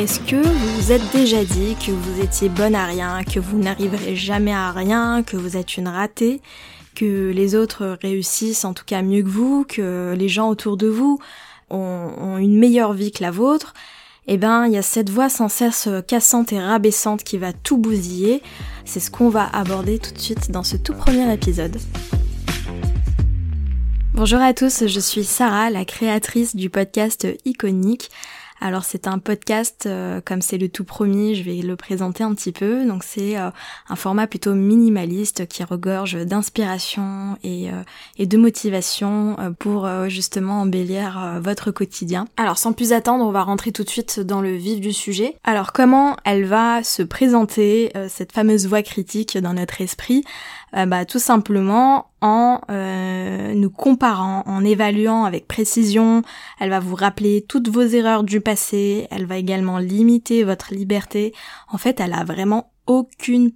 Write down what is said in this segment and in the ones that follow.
Est-ce que vous vous êtes déjà dit que vous étiez bonne à rien, que vous n'arriverez jamais à rien, que vous êtes une ratée, que les autres réussissent en tout cas mieux que vous, que les gens autour de vous ont, une meilleure vie que la vôtre? Eh ben, il y a cette voix sans cesse cassante et rabaissante qui va tout bousiller. C'est ce qu'on va aborder tout de suite dans ce tout premier épisode. Bonjour à tous, je suis Sarah, la créatrice du podcast Iconique. Alors c'est un podcast, euh, comme c'est le tout premier, je vais le présenter un petit peu. Donc c'est euh, un format plutôt minimaliste qui regorge d'inspiration et, euh, et, de motivation pour justement embellir votre quotidien. Alors sans plus attendre, on va rentrer tout de suite dans le vif du sujet. Alors comment elle va se présenter, cette fameuse voix critique dans notre esprit? Bah, Tout simplement en euh, nous comparant, en évaluant avec précision. Elle va vous rappeler toutes vos erreurs du passé. Elle va également limiter votre liberté. En fait, elle a vraiment aucune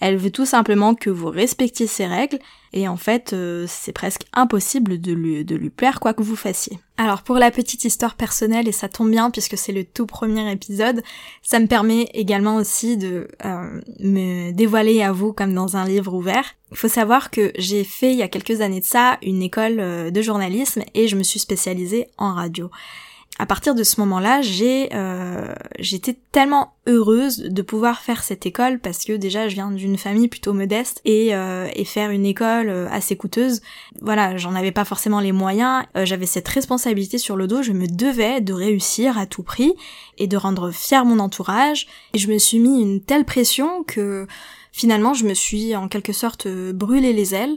Elle veut tout simplement que vous respectiez ses règles et en fait euh, c'est presque impossible de lui, de lui plaire quoi que vous fassiez. Alors pour la petite histoire personnelle, et ça tombe bien puisque c'est le tout premier épisode, ça me permet également aussi de euh, me dévoiler à vous comme dans un livre ouvert. Il faut savoir que j'ai fait il y a quelques années de ça une école euh, de journalisme et je me suis spécialisée en radio à partir de ce moment-là, j'ai euh, j'étais tellement heureuse de pouvoir faire cette école parce que déjà je viens d'une famille plutôt modeste et, euh, et faire une école euh, assez coûteuse, voilà, j'en avais pas forcément les moyens, euh, j'avais cette responsabilité sur le dos, je me devais de réussir à tout prix et de rendre fier mon entourage. Et je me suis mis une telle pression que finalement je me suis en quelque sorte brûlé les ailes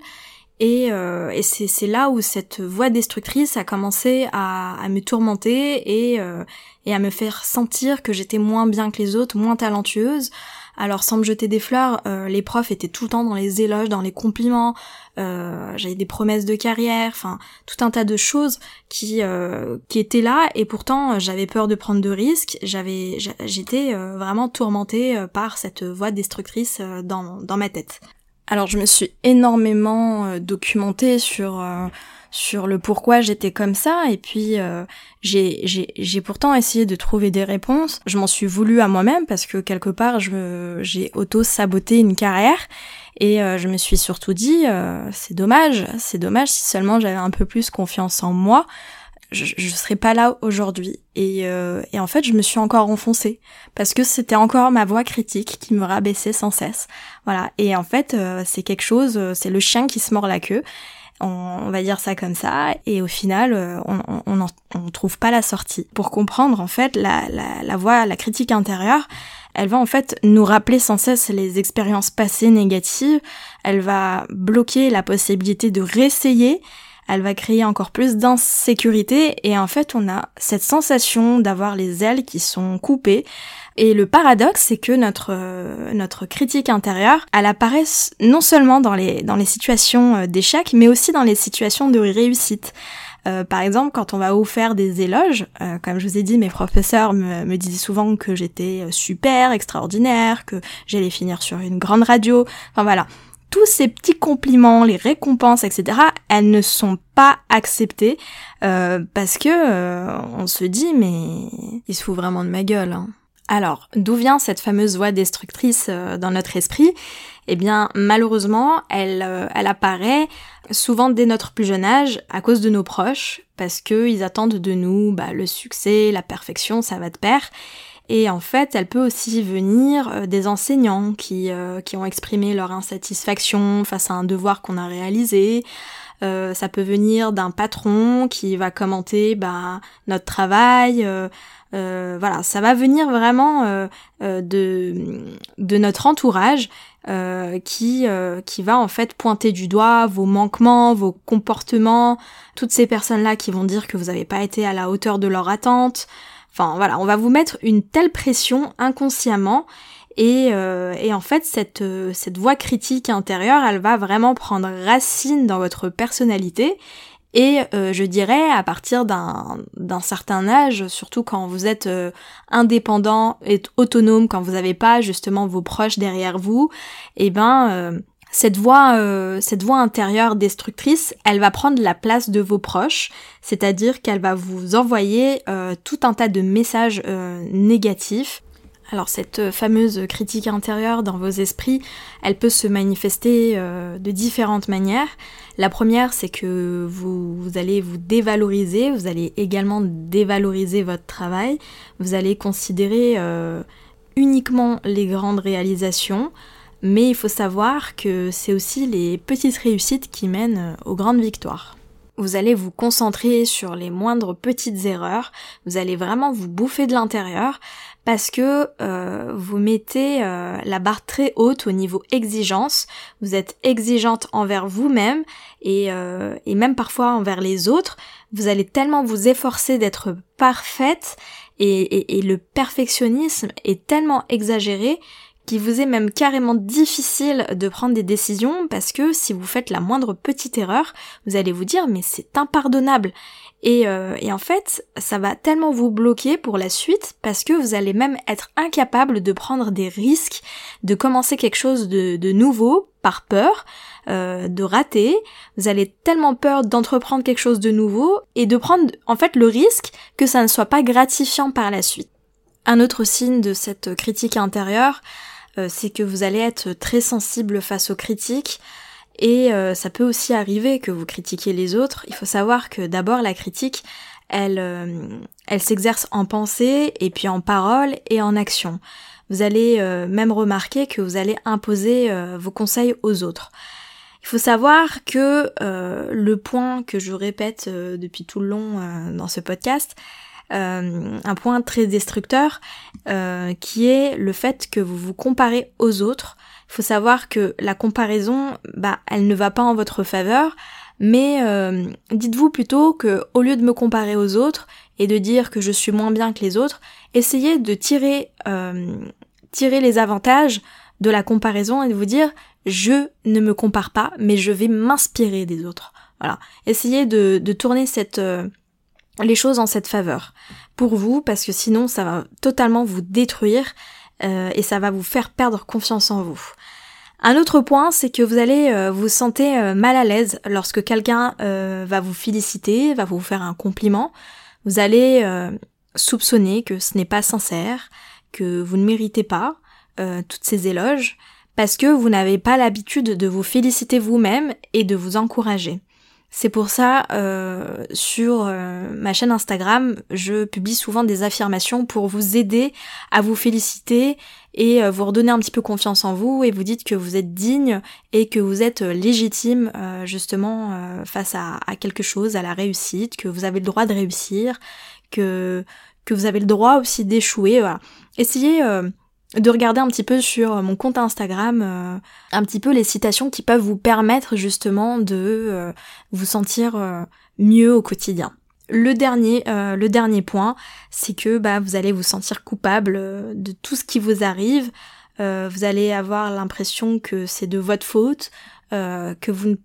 et, euh, et c'est là où cette voix destructrice a commencé à, me tourmenter et, euh, et à me faire sentir que j'étais moins bien que les autres, moins talentueuse. Alors sans me jeter des fleurs, euh, les profs étaient tout le temps dans les éloges, dans les compliments, euh, j'avais des promesses de carrière, enfin tout un tas de choses qui qui étaient là et pourtant j'avais peur de prendre de risques, j'avais j'étais vraiment tourmentée par cette voix destructrice dans dans ma tête. Alors je me suis énormément euh, documentée sur euh, sur le pourquoi j'étais comme ça et puis euh, j'ai pourtant essayé de trouver des réponses. Je m'en suis voulu à moi-même parce que quelque part j'ai auto saboté une carrière et je me suis surtout dit c'est dommage, c'est dommage si seulement j'avais un peu plus confiance en moi je, je serais pas là aujourd'hui. Et, euh, et en fait, je me suis encore enfoncée parce que c'était encore ma voix critique qui me rabaissait sans cesse. Voilà. Et en fait, euh, c'est quelque chose, euh, c'est le chien qui se mord la queue. On, va dire ça comme ça. Et au final, on, on, on, trouve pas la sortie. Pour comprendre, en fait, la, la, la voix, la critique intérieure, elle va en fait nous rappeler sans cesse les expériences passées négatives. Elle va bloquer la possibilité de réessayer elle va créer encore plus d'insécurité et en fait on a cette sensation d'avoir les ailes qui sont coupées. Et le paradoxe, c'est que notre euh, notre critique intérieure, elle apparaît non seulement dans les dans les situations euh, d'échec, mais aussi dans les situations de réussite. Euh, par exemple, quand on va vous faire des éloges, comme je vous ai dit, mes professeurs me, me disaient souvent que j'étais super, extraordinaire, que j'allais finir sur une grande radio. Enfin voilà, tous ces petits compliments, les récompenses, etc., elles ne sont pas acceptées euh, parce que euh, on se dit mais il se fout vraiment de ma gueule. Hein. Alors, d'où vient cette fameuse voix destructrice euh, dans notre esprit? Eh bien, malheureusement, elle, elle apparaît souvent dès notre plus jeune âge à cause de nos proches, parce qu'ils attendent de nous bah, le succès, la perfection, ça va de pair. Et en fait, elle peut aussi venir euh, des enseignants qui, euh, qui ont exprimé leur insatisfaction face à un devoir qu'on a réalisé. Euh, ça peut venir d'un patron qui va commenter bah, notre travail. voilà, ça va venir vraiment de, de notre entourage qui, qui va en fait pointer du doigt vos manquements, vos comportements, toutes ces personnes-là qui vont dire que vous n'avez pas été à la hauteur de leur attente. Enfin voilà, on va vous mettre une telle pression inconsciemment et, euh, et en fait cette, euh, cette voix critique intérieure, elle va vraiment prendre racine dans votre personnalité et euh, je dirais à partir d'un certain âge, surtout quand vous êtes indépendant et autonome, quand vous n'avez pas justement vos proches derrière vous, eh ben cette voix, euh, cette voix intérieure destructrice, elle va prendre la place de vos proches, c'est-à-dire qu'elle va vous envoyer euh, tout un tas de messages euh, négatifs. Alors cette fameuse critique intérieure dans vos esprits, elle peut se manifester de différentes manières. La première, c'est que vous, vous, allez vous dévaloriser, vous allez également dévaloriser votre travail, vous allez considérer uniquement les grandes réalisations, mais il faut savoir que c'est aussi les petites réussites qui mènent aux grandes victoires. Vous allez vous concentrer sur les moindres petites erreurs, vous allez vraiment vous bouffer de l'intérieur parce que euh, vous mettez euh, la barre très haute au niveau exigence, vous êtes exigeante envers vous-même et, euh, même parfois envers les autres, vous allez tellement vous efforcer d'être parfaite et, et, et le perfectionnisme est tellement exagéré qu'il vous est même carrément difficile de prendre des décisions parce que si vous faites la moindre petite erreur, vous allez vous dire mais c'est impardonnable. Et, euh, et, en fait, ça va tellement vous bloquer pour la suite parce que vous allez même être incapable de prendre des risques, de commencer quelque chose de, de nouveau par peur, euh, de rater. Vous allez tellement peur d'entreprendre quelque chose de nouveau et de prendre en fait le risque que ça ne soit pas gratifiant par la suite. Un autre signe de cette critique intérieure, c'est que vous allez être très sensible face aux critiques. Et euh, ça peut aussi arriver que vous critiquiez les autres. Il faut savoir que d'abord la critique, elle, elle s'exerce en pensée et puis en parole et en action. Vous allez même remarquer que vous allez imposer vos conseils aux autres. Il faut savoir que euh, le point que je répète euh, depuis tout le long euh, dans ce podcast, un point très destructeur, qui est le fait que vous vous comparez aux autres. Il faut savoir que la comparaison, bah, elle ne va pas en votre faveur, mais dites-vous plutôt que au lieu de me comparer aux autres et de dire que je suis moins bien que les autres, essayez de tirer tirer les avantages de la comparaison et de vous dire je ne me compare pas, mais je vais m'inspirer des autres. Voilà. Essayez de, tourner cette, euh, les choses en cette faveur pour vous, parce que sinon ça va totalement vous détruire euh, et ça va vous faire perdre confiance en vous. Un autre point, c'est que vous allez euh, vous sentir mal à l'aise lorsque quelqu'un va vous féliciter, va vous faire un compliment. Vous allez soupçonner que ce n'est pas sincère, que vous ne méritez pas toutes ces éloges parce que vous n'avez pas l'habitude de vous féliciter vous-même et de vous encourager. C'est pour ça, euh, sur euh, ma chaîne Instagram, je publie souvent des affirmations pour vous aider à vous féliciter et euh, vous redonner un petit peu confiance en vous et vous dites que vous êtes digne et que vous êtes légitime justement face à, quelque chose, à la réussite, que vous avez le droit de réussir, que, que vous avez le droit aussi d'échouer. Voilà. Essayez de regarder un petit peu sur mon compte Instagram euh, un petit peu les citations qui peuvent vous permettre justement de euh, vous sentir euh, mieux au quotidien. Le dernier, le dernier point, c'est que bah, vous allez vous sentir coupable de tout ce qui vous arrive. vous allez avoir l'impression que c'est de votre faute, que vous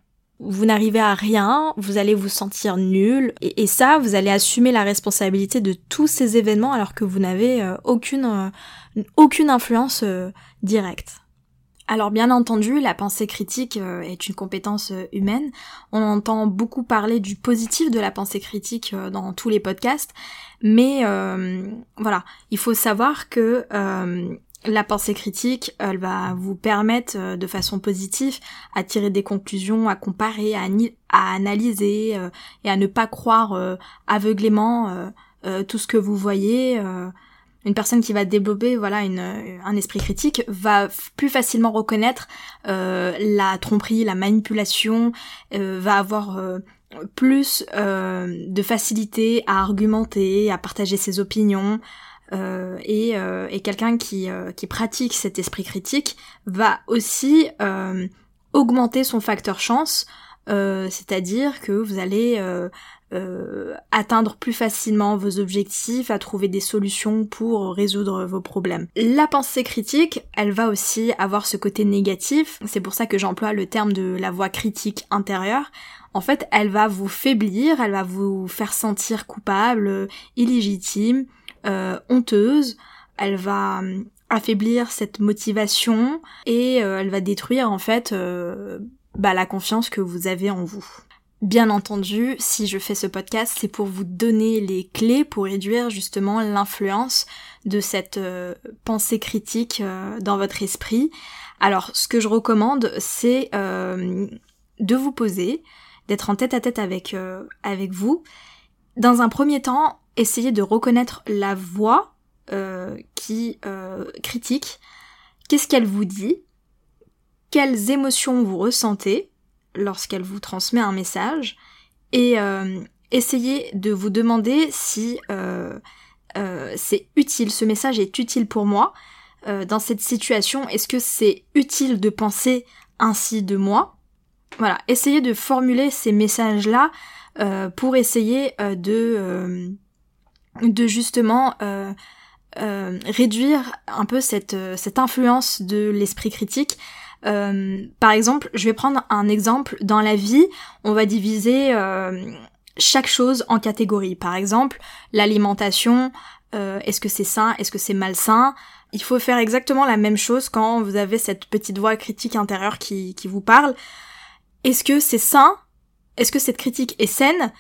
vous n'arrivez à rien, vous allez vous sentir nul, et, ça, vous allez assumer la responsabilité de tous ces événements alors que vous n'avez aucune aucune influence euh, directe. Alors bien entendu, la pensée critique euh, est une compétence euh, humaine. On entend beaucoup parler du positif de la pensée critique dans tous les podcasts, mais voilà, il faut savoir que la pensée critique, elle va vous permettre de façon positive à tirer des conclusions, à comparer, à, analyser et à ne pas croire aveuglément tout ce que vous voyez une personne qui va développer voilà une, un esprit critique va plus facilement reconnaître euh, la tromperie, la manipulation, euh, va avoir euh, plus de facilité à argumenter, à partager ses opinions. Et, et quelqu'un qui, qui pratique cet esprit critique va aussi augmenter son facteur chance, c'est-à-dire que vous allez euh, atteindre plus facilement vos objectifs, à trouver des solutions pour résoudre vos problèmes. La pensée critique, elle va aussi avoir ce côté négatif, c'est pour ça que j'emploie le terme de la voix critique intérieure. En fait, elle va vous faiblir, elle va vous faire sentir coupable, illégitime, euh, honteuse, elle va affaiblir cette motivation et elle va détruire en fait bah, la confiance que vous avez en vous. Bien entendu, si je fais ce podcast, c'est pour vous donner les clés pour réduire justement l'influence de cette euh, pensée critique euh, dans votre esprit. Alors, ce que je recommande, c'est euh, de vous poser, d'être en tête à tête avec, avec vous. Dans un premier temps, essayez de reconnaître la voix qui critique. Qu'est-ce qu'elle vous dit? Quelles émotions vous ressentez lorsqu'elle vous transmet un message? Et euh, essayez de vous demander si euh, euh, c'est utile, ce message est utile pour moi dans cette situation, est-ce que c'est utile de penser ainsi de moi? Voilà, essayez de formuler ces messages-là pour essayer de, de justement réduire un peu cette, cette influence de l'esprit critique euh, par exemple, je vais prendre un exemple. Dans la vie, on va diviser euh, chaque chose en catégories. Par exemple, l'alimentation, euh, est-ce que c'est sain, est-ce que c'est malsain? Il faut faire exactement la même chose quand vous avez cette petite voix critique intérieure qui, qui vous parle. Est-ce que c'est sain? Est-ce que cette critique est saine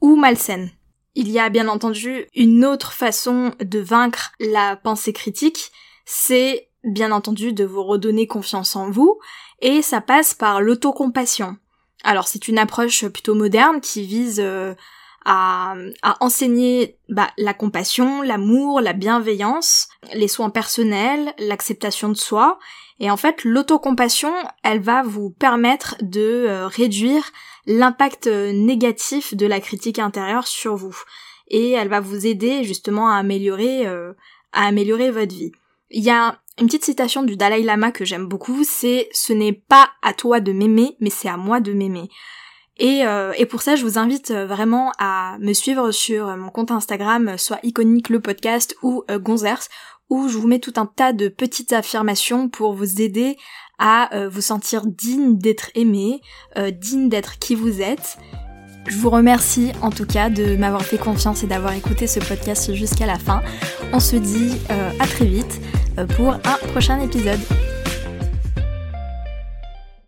ou malsaine? Il y a bien entendu une autre façon de vaincre la pensée critique, c'est bien entendu de vous redonner confiance en vous, et ça passe par l'autocompassion. Alors c'est une approche plutôt moderne qui vise euh, à, enseigner bah, la compassion, l'amour, la bienveillance, les soins personnels, l'acceptation de soi. Et en fait, l'autocompassion, elle va vous permettre de euh, réduire l'impact négatif de la critique intérieure sur vous. Et elle va vous aider justement à améliorer, euh, à améliorer votre vie. Il y a une petite citation du Dalai Lama que j'aime beaucoup, c'est ce n'est pas à toi de m'aimer, mais c'est à moi de m'aimer. Et, euh, et, pour ça, je vous invite euh, vraiment à me suivre sur mon compte Instagram, soit iconique le podcast ou euh, Gonzers, où je vous mets tout un tas de petites affirmations pour vous aider à vous sentir digne d'être aimé, digne d'être qui vous êtes. Je vous remercie en tout cas de m'avoir fait confiance et d'avoir écouté ce podcast jusqu'à la fin. On se dit à très vite. Euh, pour un prochain épisode.